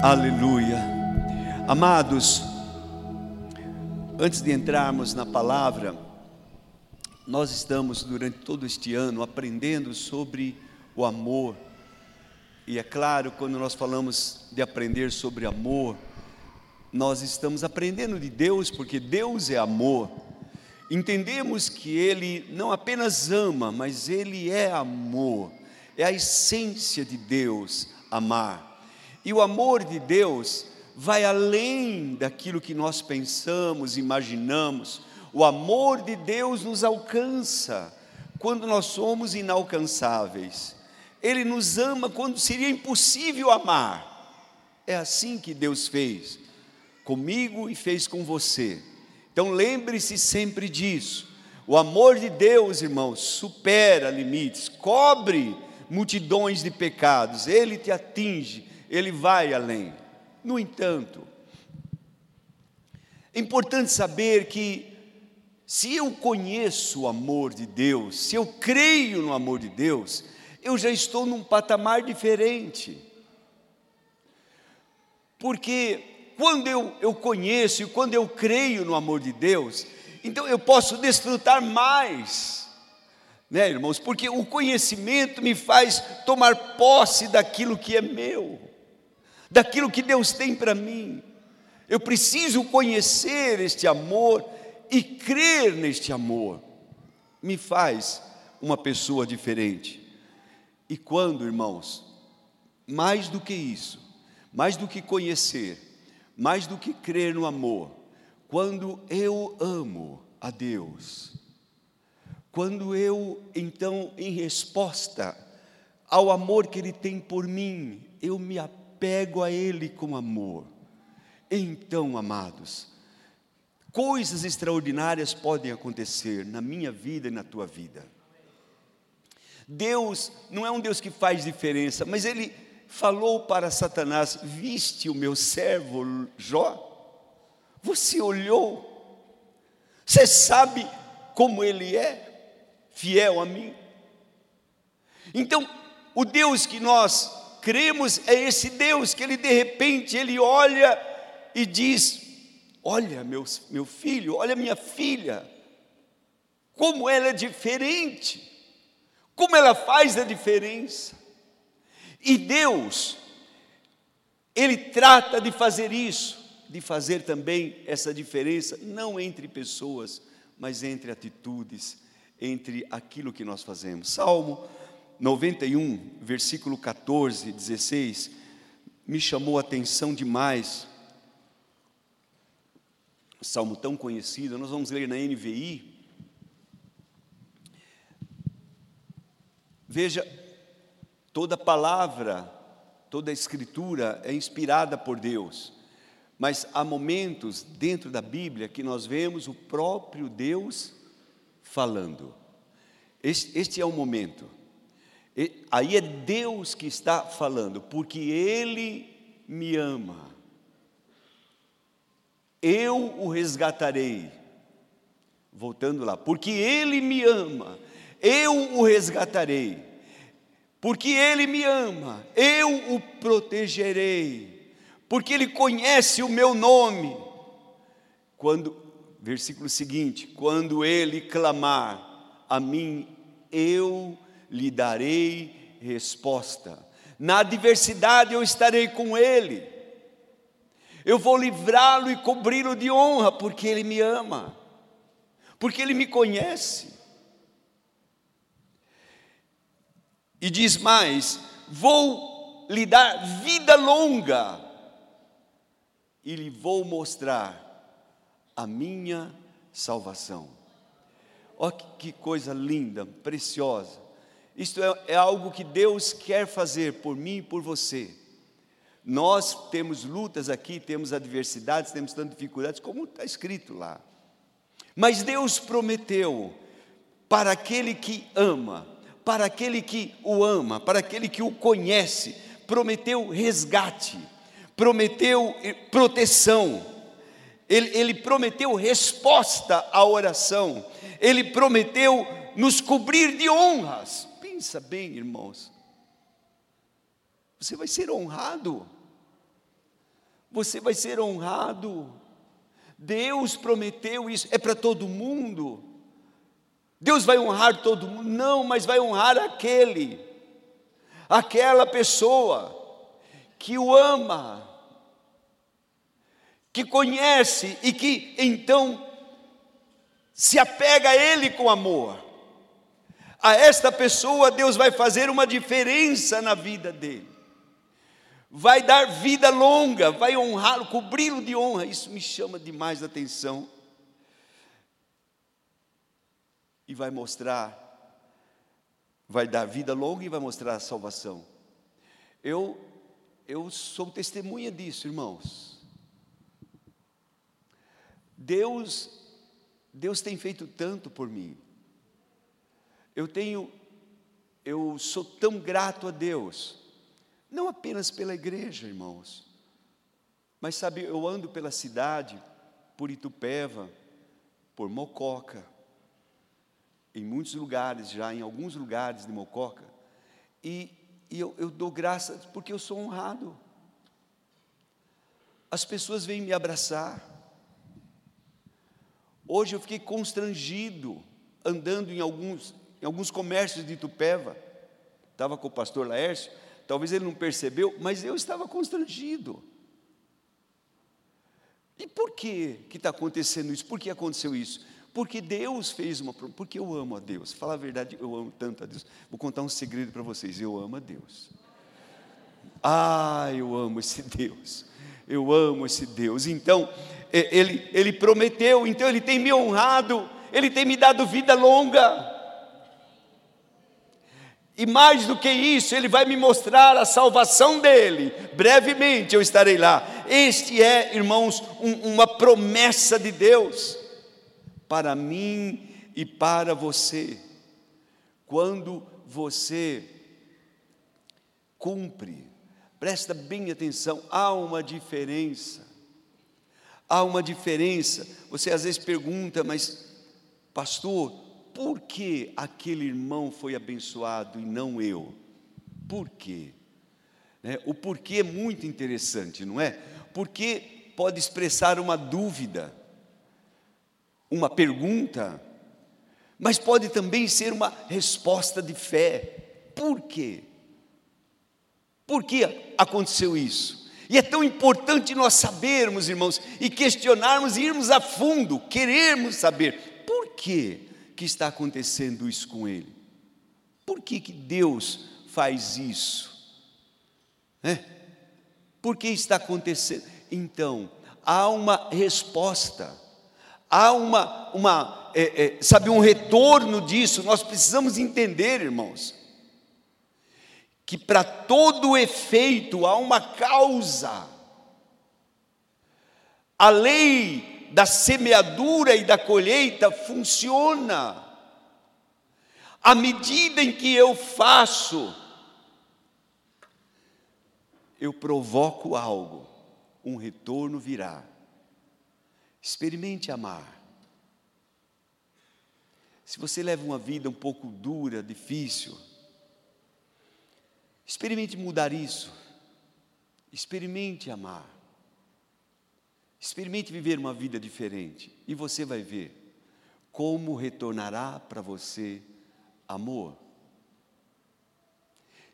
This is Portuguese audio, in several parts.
Aleluia. Amados, antes de entrarmos na palavra, nós estamos durante todo este ano aprendendo sobre o amor. E é claro, quando nós falamos de aprender sobre amor, nós estamos aprendendo de Deus, porque Deus é amor. Entendemos que Ele não apenas ama, mas Ele é amor, é a essência de Deus amar. E o amor de Deus vai além daquilo que nós pensamos, imaginamos. O amor de Deus nos alcança quando nós somos inalcançáveis. Ele nos ama quando seria impossível amar. É assim que Deus fez comigo e fez com você. Então lembre-se sempre disso. O amor de Deus, irmãos, supera limites, cobre multidões de pecados, ele te atinge ele vai além. No entanto, é importante saber que, se eu conheço o amor de Deus, se eu creio no amor de Deus, eu já estou num patamar diferente. Porque quando eu, eu conheço e quando eu creio no amor de Deus, então eu posso desfrutar mais, né, irmãos? Porque o conhecimento me faz tomar posse daquilo que é meu daquilo que Deus tem para mim. Eu preciso conhecer este amor e crer neste amor. Me faz uma pessoa diferente. E quando, irmãos, mais do que isso, mais do que conhecer, mais do que crer no amor, quando eu amo a Deus, quando eu, então, em resposta ao amor que Ele tem por mim, eu me apego apego a Ele com amor. Então, amados, coisas extraordinárias podem acontecer na minha vida e na tua vida. Deus não é um Deus que faz diferença, mas Ele falou para Satanás: Viste o meu servo Jó? Você olhou? Você sabe como ele é fiel a mim? Então, o Deus que nós cremos é esse Deus que ele de repente ele olha e diz: Olha, meu, meu filho, olha minha filha, como ela é diferente, como ela faz a diferença. E Deus, Ele trata de fazer isso, de fazer também essa diferença, não entre pessoas, mas entre atitudes, entre aquilo que nós fazemos. Salmo 91, versículo 14, 16, me chamou a atenção demais. Salmo tão conhecido, nós vamos ler na NVI. Veja, toda palavra, toda escritura é inspirada por Deus, mas há momentos dentro da Bíblia que nós vemos o próprio Deus falando. Este, este é o momento. Aí é Deus que está falando, porque Ele me ama. Eu o resgatarei. Voltando lá, porque Ele me ama, eu o resgatarei. Porque Ele me ama, eu o protegerei. Porque Ele conhece o meu nome. Quando, versículo seguinte: quando Ele clamar a mim, eu lhe darei resposta. Na adversidade eu estarei com ele. Eu vou livrá-lo e cobri-lo de honra, porque ele me ama, porque ele me conhece. E diz mais: vou lhe dar vida longa e lhe vou mostrar a minha salvação. Olha que coisa linda, preciosa. Isto é, é algo que Deus quer fazer por mim e por você. Nós temos lutas aqui, temos adversidades, temos tantas dificuldades, como está escrito lá. Mas Deus prometeu para aquele que ama, para aquele que o ama, para aquele que o conhece, prometeu resgate, prometeu proteção, ele, ele prometeu resposta à oração, ele prometeu nos cobrir de honras. Pensa bem, irmãos. Você vai ser honrado. você vai ser honrado. Deus prometeu isso, é para todo mundo. Deus vai honrar todo mundo? Não, mas vai honrar aquele, aquela pessoa que o ama, que conhece e que então se apega a Ele com amor. A esta pessoa, Deus vai fazer uma diferença na vida dele vai dar vida longa, vai honrá-lo, cobri-lo de honra. Isso me chama demais a atenção. E vai mostrar, vai dar vida longa e vai mostrar a salvação. Eu, eu sou testemunha disso, irmãos. Deus, Deus tem feito tanto por mim. Eu tenho, eu sou tão grato a Deus não apenas pela igreja, irmãos, mas sabe, eu ando pela cidade, por Itupeva, por Mococa, em muitos lugares já, em alguns lugares de Mococa, e, e eu, eu dou graças porque eu sou honrado. As pessoas vêm me abraçar. Hoje eu fiquei constrangido andando em alguns, em alguns comércios de Itupeva. Estava com o pastor Laércio Talvez ele não percebeu, mas eu estava constrangido. E por que está acontecendo isso? Por que aconteceu isso? Porque Deus fez uma. Porque eu amo a Deus. Falar a verdade, eu amo tanto a Deus. Vou contar um segredo para vocês. Eu amo a Deus. Ah, eu amo esse Deus. Eu amo esse Deus. Então, ele, ele prometeu, então ele tem me honrado, ele tem me dado vida longa. E mais do que isso, Ele vai me mostrar a salvação dele. Brevemente eu estarei lá. Este é, irmãos, um, uma promessa de Deus para mim e para você. Quando você cumpre, presta bem atenção, há uma diferença. Há uma diferença. Você às vezes pergunta, mas, pastor, por que aquele irmão foi abençoado e não eu? Por quê? Né? O porquê é muito interessante, não é? Porque pode expressar uma dúvida, uma pergunta, mas pode também ser uma resposta de fé. Por quê? Por que aconteceu isso? E é tão importante nós sabermos, irmãos, e questionarmos, e irmos a fundo, querermos saber por quê que está acontecendo isso com ele? Por que, que Deus faz isso? É? Por que está acontecendo? Então, há uma resposta, há uma, uma é, é, sabe, um retorno disso. Nós precisamos entender, irmãos, que para todo efeito há uma causa. A lei da semeadura e da colheita funciona. À medida em que eu faço, eu provoco algo, um retorno virá. Experimente amar. Se você leva uma vida um pouco dura, difícil, experimente mudar isso. Experimente amar. Experimente viver uma vida diferente e você vai ver como retornará para você amor.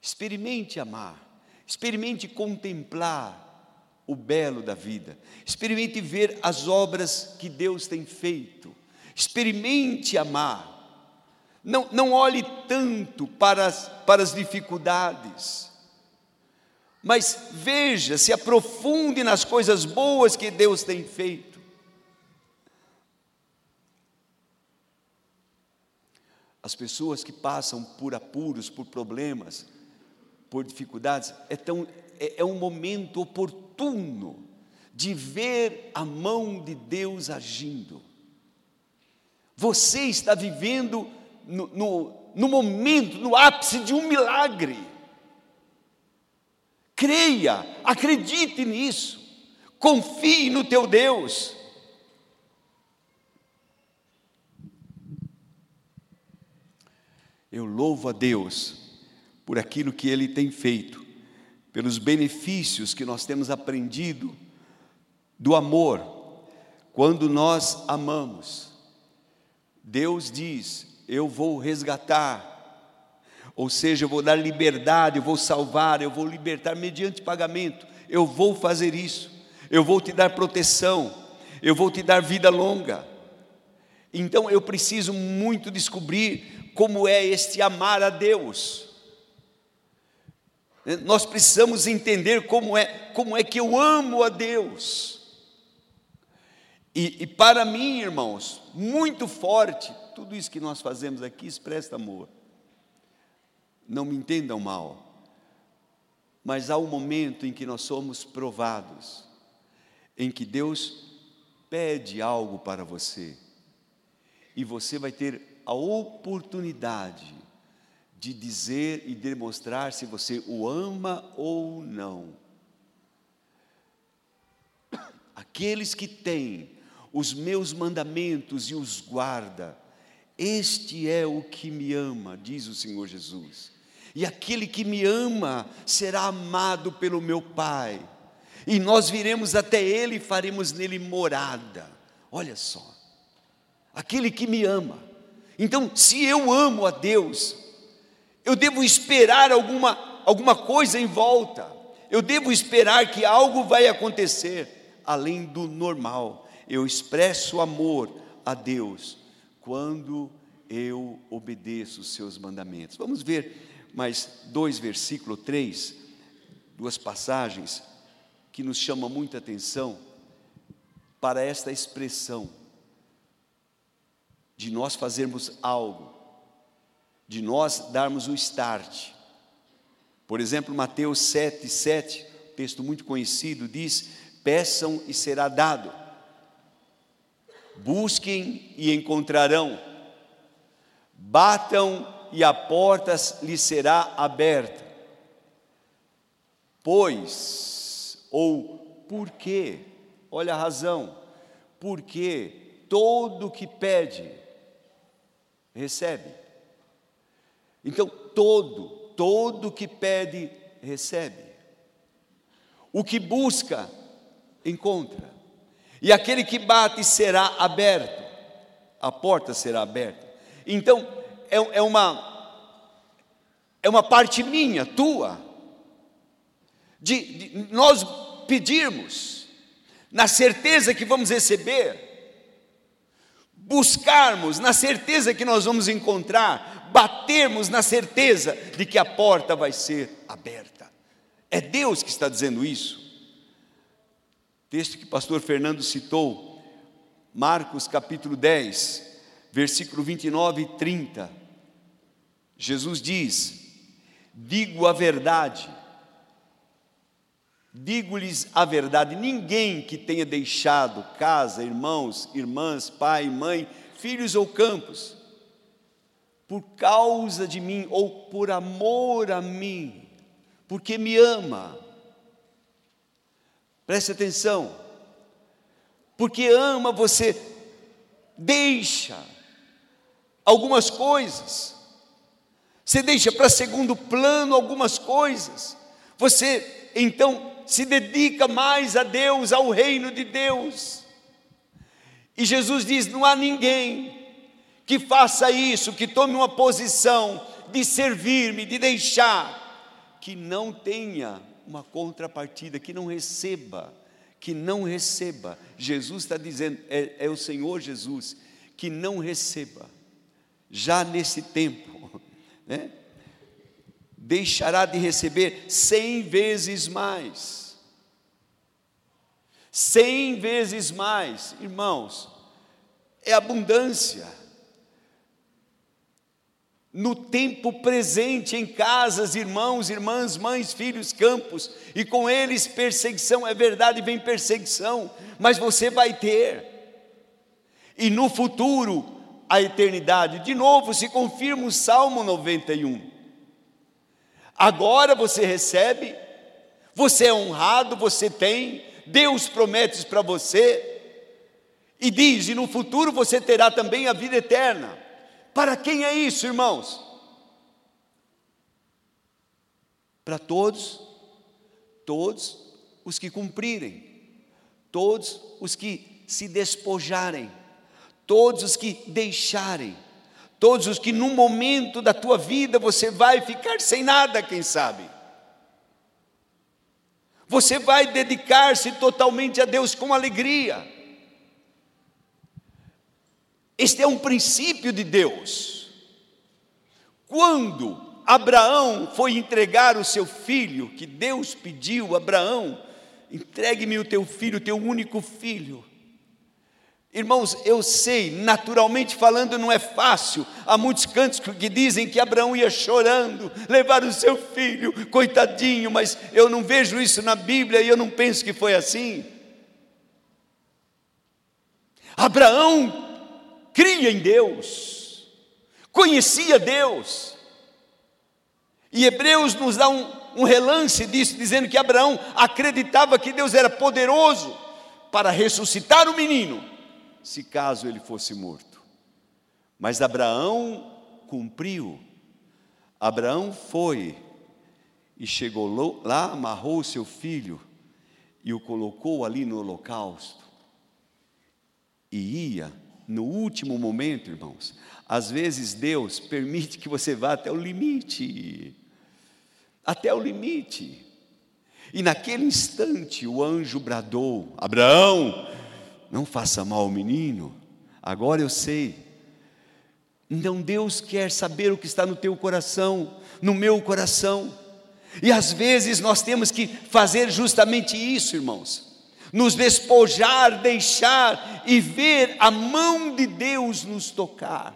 Experimente amar, experimente contemplar o belo da vida, experimente ver as obras que Deus tem feito, experimente amar. Não, não olhe tanto para as, para as dificuldades, mas veja, se aprofunde nas coisas boas que Deus tem feito. As pessoas que passam por apuros, por problemas, por dificuldades, é, tão, é, é um momento oportuno de ver a mão de Deus agindo. Você está vivendo no, no, no momento, no ápice de um milagre. Creia, acredite nisso, confie no teu Deus. Eu louvo a Deus por aquilo que Ele tem feito, pelos benefícios que nós temos aprendido do amor, quando nós amamos, Deus diz: Eu vou resgatar, ou seja, eu vou dar liberdade, eu vou salvar, eu vou libertar mediante pagamento, eu vou fazer isso, eu vou te dar proteção, eu vou te dar vida longa. Então eu preciso muito descobrir como é este amar a Deus. Nós precisamos entender como é, como é que eu amo a Deus. E, e, para mim, irmãos, muito forte, tudo isso que nós fazemos aqui expressa amor. Não me entendam mal, mas há um momento em que nós somos provados, em que Deus pede algo para você, e você vai ter a oportunidade de dizer e demonstrar se você o ama ou não. Aqueles que têm os meus mandamentos e os guarda, este é o que me ama, diz o Senhor Jesus. E aquele que me ama será amado pelo meu Pai. E nós viremos até Ele e faremos nele morada. Olha só, aquele que me ama. Então, se eu amo a Deus, eu devo esperar alguma, alguma coisa em volta, eu devo esperar que algo vai acontecer além do normal. Eu expresso amor a Deus quando eu obedeço os seus mandamentos. Vamos ver mais dois versículos, três, duas passagens que nos chamam muita atenção para esta expressão de nós fazermos algo de nós darmos o start. Por exemplo, Mateus 7, 7, texto muito conhecido, diz: Peçam e será dado, busquem e encontrarão, batam e a porta lhes será aberta. Pois, ou porque, olha a razão, porque todo que pede, recebe então, todo, todo que pede, recebe. O que busca, encontra. E aquele que bate será aberto. A porta será aberta. Então, é, é uma é uma parte minha, tua, de, de nós pedirmos, na certeza que vamos receber, buscarmos, na certeza que nós vamos encontrar, batermos na certeza de que a porta vai ser aberta. É Deus que está dizendo isso. Texto que o pastor Fernando citou, Marcos capítulo 10, versículo 29 e 30. Jesus diz: Digo a verdade, digo-lhes a verdade: ninguém que tenha deixado casa, irmãos, irmãs, pai, mãe, filhos ou campos, por causa de mim ou por amor a mim, porque me ama. Preste atenção, porque ama você, deixa algumas coisas, você deixa para segundo plano algumas coisas, você então se dedica mais a Deus, ao reino de Deus. E Jesus diz: não há ninguém que faça isso, que tome uma posição de servir-me, de deixar, que não tenha uma contrapartida, que não receba, que não receba. Jesus está dizendo, é, é o Senhor Jesus, que não receba, já nesse tempo, né? deixará de receber cem vezes mais. Cem vezes mais, irmãos, é abundância no tempo presente, em casas, irmãos, irmãs, mães, filhos, campos, e com eles perseguição, é verdade, vem perseguição, mas você vai ter, e no futuro, a eternidade, de novo se confirma o Salmo 91. Agora você recebe, você é honrado, você tem, Deus promete para você, e diz: e no futuro você terá também a vida eterna. Para quem é isso, irmãos? Para todos, todos os que cumprirem, todos os que se despojarem, todos os que deixarem, todos os que num momento da tua vida você vai ficar sem nada, quem sabe. Você vai dedicar-se totalmente a Deus com alegria. Este é um princípio de Deus. Quando Abraão foi entregar o seu filho, que Deus pediu, Abraão, entregue-me o teu filho, o teu único filho. Irmãos, eu sei, naturalmente falando, não é fácil. Há muitos cantos que dizem que Abraão ia chorando, levar o seu filho, coitadinho, mas eu não vejo isso na Bíblia e eu não penso que foi assim. Abraão cria em Deus, conhecia Deus, e Hebreus nos dá um, um relance disso, dizendo que Abraão acreditava que Deus era poderoso para ressuscitar o menino, se caso ele fosse morto. Mas Abraão cumpriu. Abraão foi e chegou lá, amarrou o seu filho e o colocou ali no holocausto. E ia no último momento, irmãos. Às vezes Deus permite que você vá até o limite até o limite. E naquele instante o anjo bradou: Abraão, não faça mal ao menino, agora eu sei. Então Deus quer saber o que está no teu coração, no meu coração. E às vezes nós temos que fazer justamente isso, irmãos. Nos despojar, deixar e ver a mão de Deus nos tocar,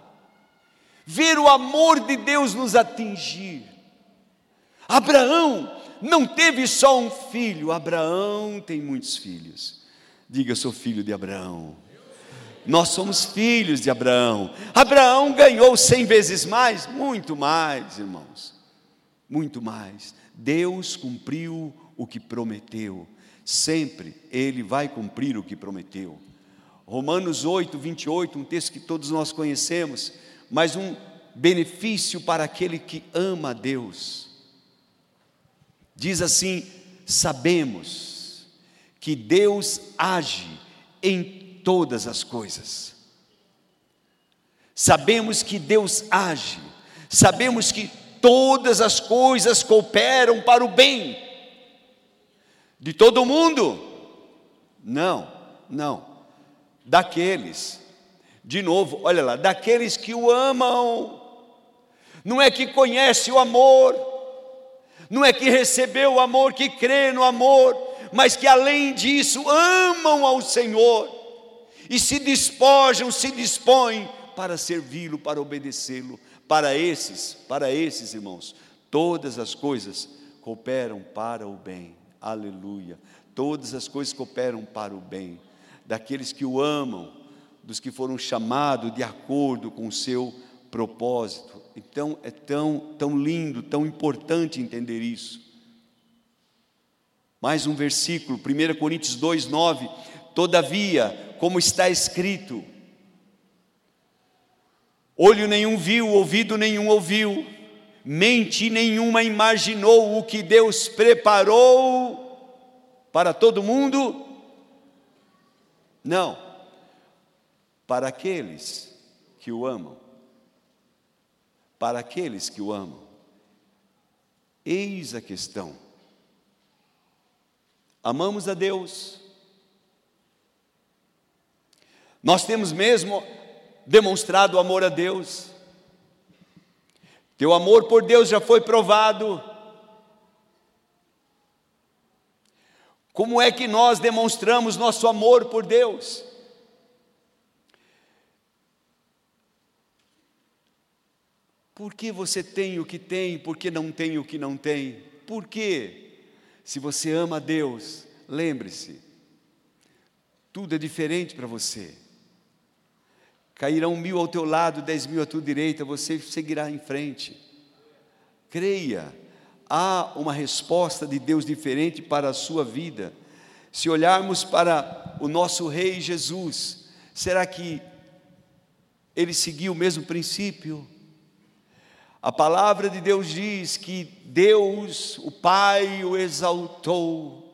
ver o amor de Deus nos atingir. Abraão não teve só um filho, Abraão tem muitos filhos. Diga, eu sou filho de Abraão. Nós somos filhos de Abraão. Abraão ganhou cem vezes mais, muito mais, irmãos, muito mais. Deus cumpriu o que prometeu, sempre Ele vai cumprir o que prometeu. Romanos 8, 28, um texto que todos nós conhecemos, mas um benefício para aquele que ama a Deus. Diz assim: sabemos que Deus age em todas as coisas. Sabemos que Deus age, sabemos que todas as coisas cooperam para o bem de todo mundo. Não, não. Daqueles, de novo, olha lá, daqueles que o amam. Não é que conhece o amor, não é que recebeu o amor, que crê no amor, mas que além disso amam ao Senhor e se despojam, se dispõem para servi-lo, para obedecê-lo. Para esses, para esses irmãos, todas as coisas cooperam para o bem. Aleluia. Todas as coisas cooperam para o bem daqueles que o amam, dos que foram chamados de acordo com o seu propósito. Então é tão, tão lindo, tão importante entender isso. Mais um versículo, 1 Coríntios 2, 9. Todavia, como está escrito, olho nenhum viu, ouvido nenhum ouviu, mente nenhuma imaginou o que Deus preparou para todo mundo? Não, para aqueles que o amam para aqueles que o amam. Eis a questão. Amamos a Deus. Nós temos mesmo demonstrado amor a Deus. Teu amor por Deus já foi provado. Como é que nós demonstramos nosso amor por Deus? Por que você tem o que tem, por que não tem o que não tem? Por quê? Se você ama a Deus, lembre-se, tudo é diferente para você. Cairão mil ao teu lado, dez mil à tua direita, você seguirá em frente. Creia, há uma resposta de Deus diferente para a sua vida. Se olharmos para o nosso Rei Jesus, será que ele seguiu o mesmo princípio? A palavra de Deus diz que Deus, o Pai, o exaltou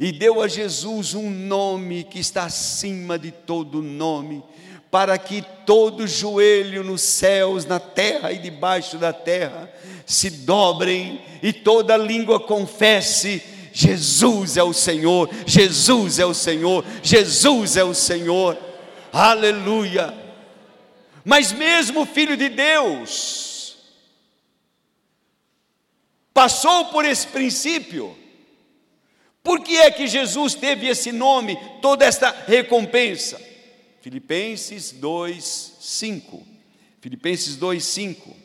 e deu a Jesus um nome que está acima de todo nome, para que todo joelho nos céus, na terra e debaixo da terra se dobrem e toda língua confesse: Jesus é o Senhor, Jesus é o Senhor, Jesus é o Senhor. Aleluia. Mas mesmo o Filho de Deus passou por esse princípio. Por que é que Jesus teve esse nome, toda esta recompensa? Filipenses 2, 5. Filipenses 2, 5.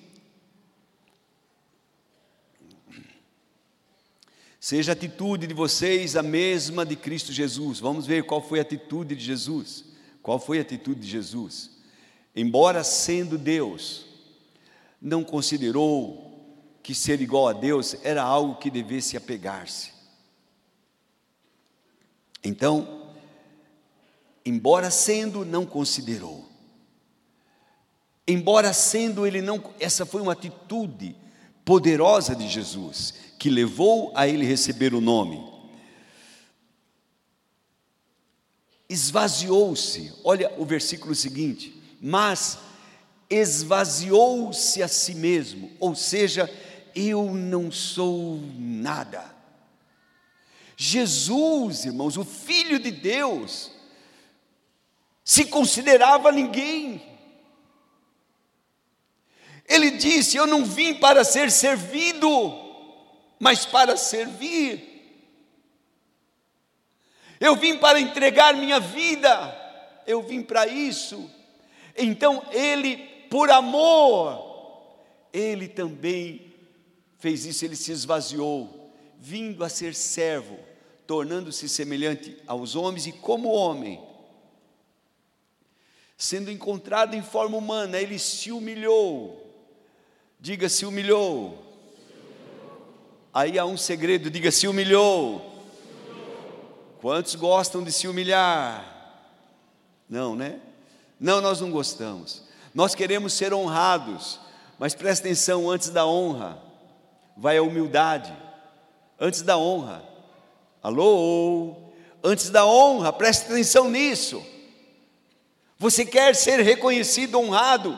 Seja a atitude de vocês a mesma de Cristo Jesus. Vamos ver qual foi a atitude de Jesus. Qual foi a atitude de Jesus? Embora sendo Deus, não considerou que ser igual a Deus era algo que devesse apegar-se. Então, embora sendo, não considerou. Embora sendo, ele não. Essa foi uma atitude poderosa de Jesus, que levou a ele receber o nome. Esvaziou-se, olha o versículo seguinte, mas esvaziou-se a si mesmo, ou seja, eu não sou nada. Jesus, irmãos, o Filho de Deus, se considerava ninguém. Ele disse: Eu não vim para ser servido, mas para servir. Eu vim para entregar minha vida, eu vim para isso. Então ele, por amor, ele também fez isso, ele se esvaziou, vindo a ser servo, tornando-se semelhante aos homens e como homem sendo encontrado em forma humana, ele se humilhou. Diga, se humilhou. Aí há um segredo, diga, se humilhou. Quantos gostam de se humilhar? Não, né? Não, nós não gostamos. Nós queremos ser honrados, mas presta atenção: antes da honra, vai a humildade. Antes da honra, alô? Antes da honra, presta atenção nisso. Você quer ser reconhecido, honrado?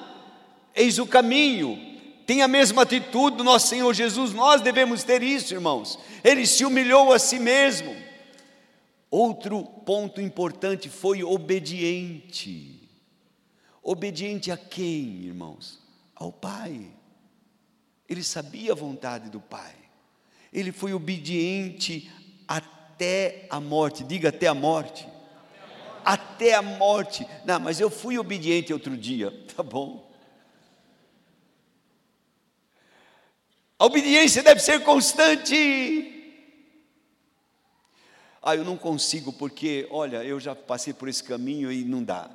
Eis o caminho. Tem a mesma atitude do nosso Senhor Jesus. Nós devemos ter isso, irmãos. Ele se humilhou a si mesmo. Outro ponto importante foi obediente. Obediente a quem, irmãos? Ao Pai. Ele sabia a vontade do Pai. Ele foi obediente até a morte. Diga até a morte até a morte. Não, mas eu fui obediente outro dia. Tá bom. A obediência deve ser constante. Ah, eu não consigo porque, olha, eu já passei por esse caminho e não dá.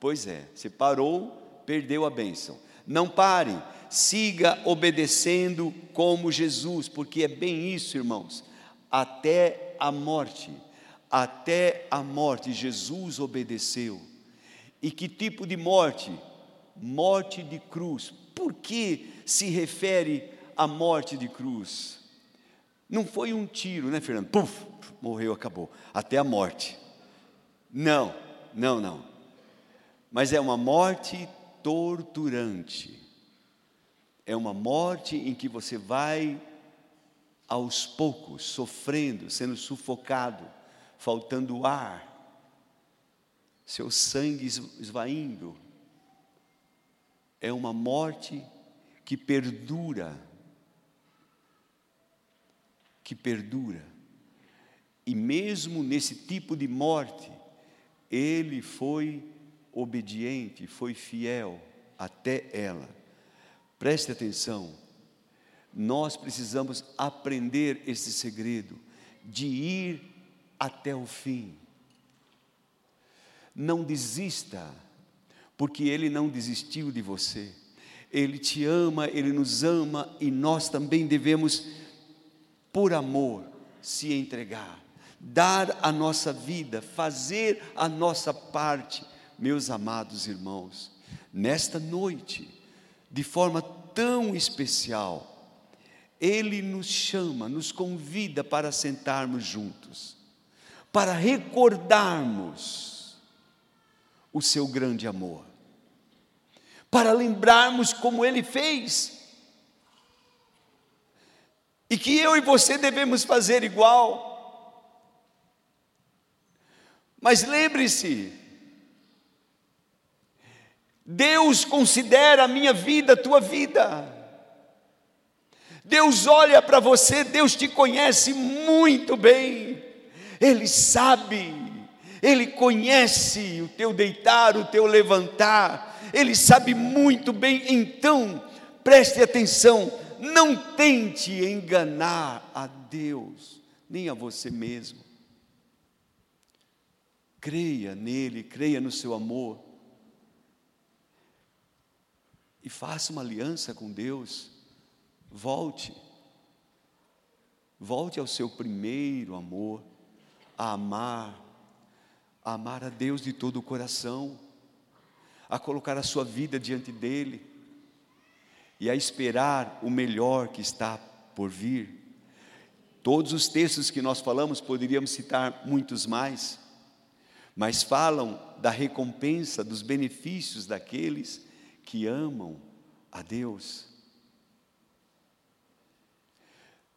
Pois é, você parou, perdeu a bênção. Não pare, siga obedecendo como Jesus, porque é bem isso, irmãos, até a morte até a morte. Jesus obedeceu. E que tipo de morte? Morte de cruz. Por que se refere à morte de cruz? Não foi um tiro, né, Fernando? Puf, morreu, acabou. Até a morte. Não, não, não. Mas é uma morte torturante. É uma morte em que você vai aos poucos sofrendo, sendo sufocado faltando ar, seu sangue esvaindo. É uma morte que perdura, que perdura. E mesmo nesse tipo de morte, ele foi obediente, foi fiel até ela. Preste atenção, nós precisamos aprender esse segredo de ir até o fim. Não desista, porque Ele não desistiu de você. Ele te ama, Ele nos ama e nós também devemos, por amor, se entregar, dar a nossa vida, fazer a nossa parte, meus amados irmãos. Nesta noite, de forma tão especial, Ele nos chama, nos convida para sentarmos juntos para recordarmos o seu grande amor, para lembrarmos como ele fez. E que eu e você devemos fazer igual. Mas lembre-se, Deus considera a minha vida, a tua vida. Deus olha para você, Deus te conhece muito bem. Ele sabe, Ele conhece o teu deitar, o teu levantar, Ele sabe muito bem. Então, preste atenção, não tente enganar a Deus, nem a você mesmo. Creia nele, creia no seu amor e faça uma aliança com Deus. Volte. Volte ao seu primeiro amor, a amar, a amar a Deus de todo o coração, a colocar a sua vida diante dEle e a esperar o melhor que está por vir. Todos os textos que nós falamos, poderíamos citar muitos mais, mas falam da recompensa, dos benefícios daqueles que amam a Deus.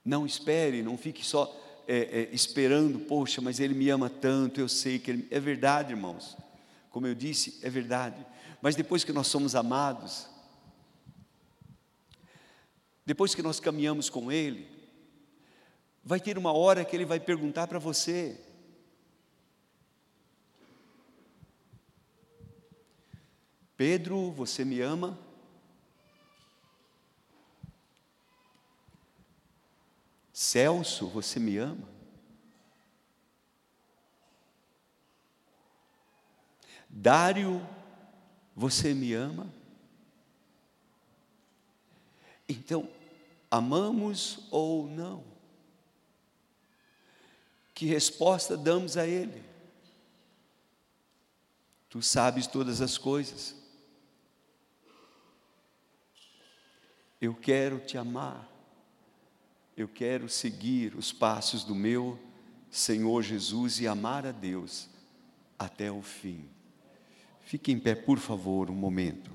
Não espere, não fique só é, é, esperando, poxa, mas Ele me ama tanto, eu sei que Ele. É verdade, irmãos. Como eu disse, é verdade. Mas depois que nós somos amados, depois que nós caminhamos com Ele, vai ter uma hora que Ele vai perguntar para você: Pedro, você me ama? Celso, você me ama? Dário, você me ama? Então, amamos ou não? Que resposta damos a Ele? Tu sabes todas as coisas. Eu quero te amar, eu quero seguir os passos do meu Senhor Jesus e amar a Deus até o fim. Fique em pé, por favor, um momento.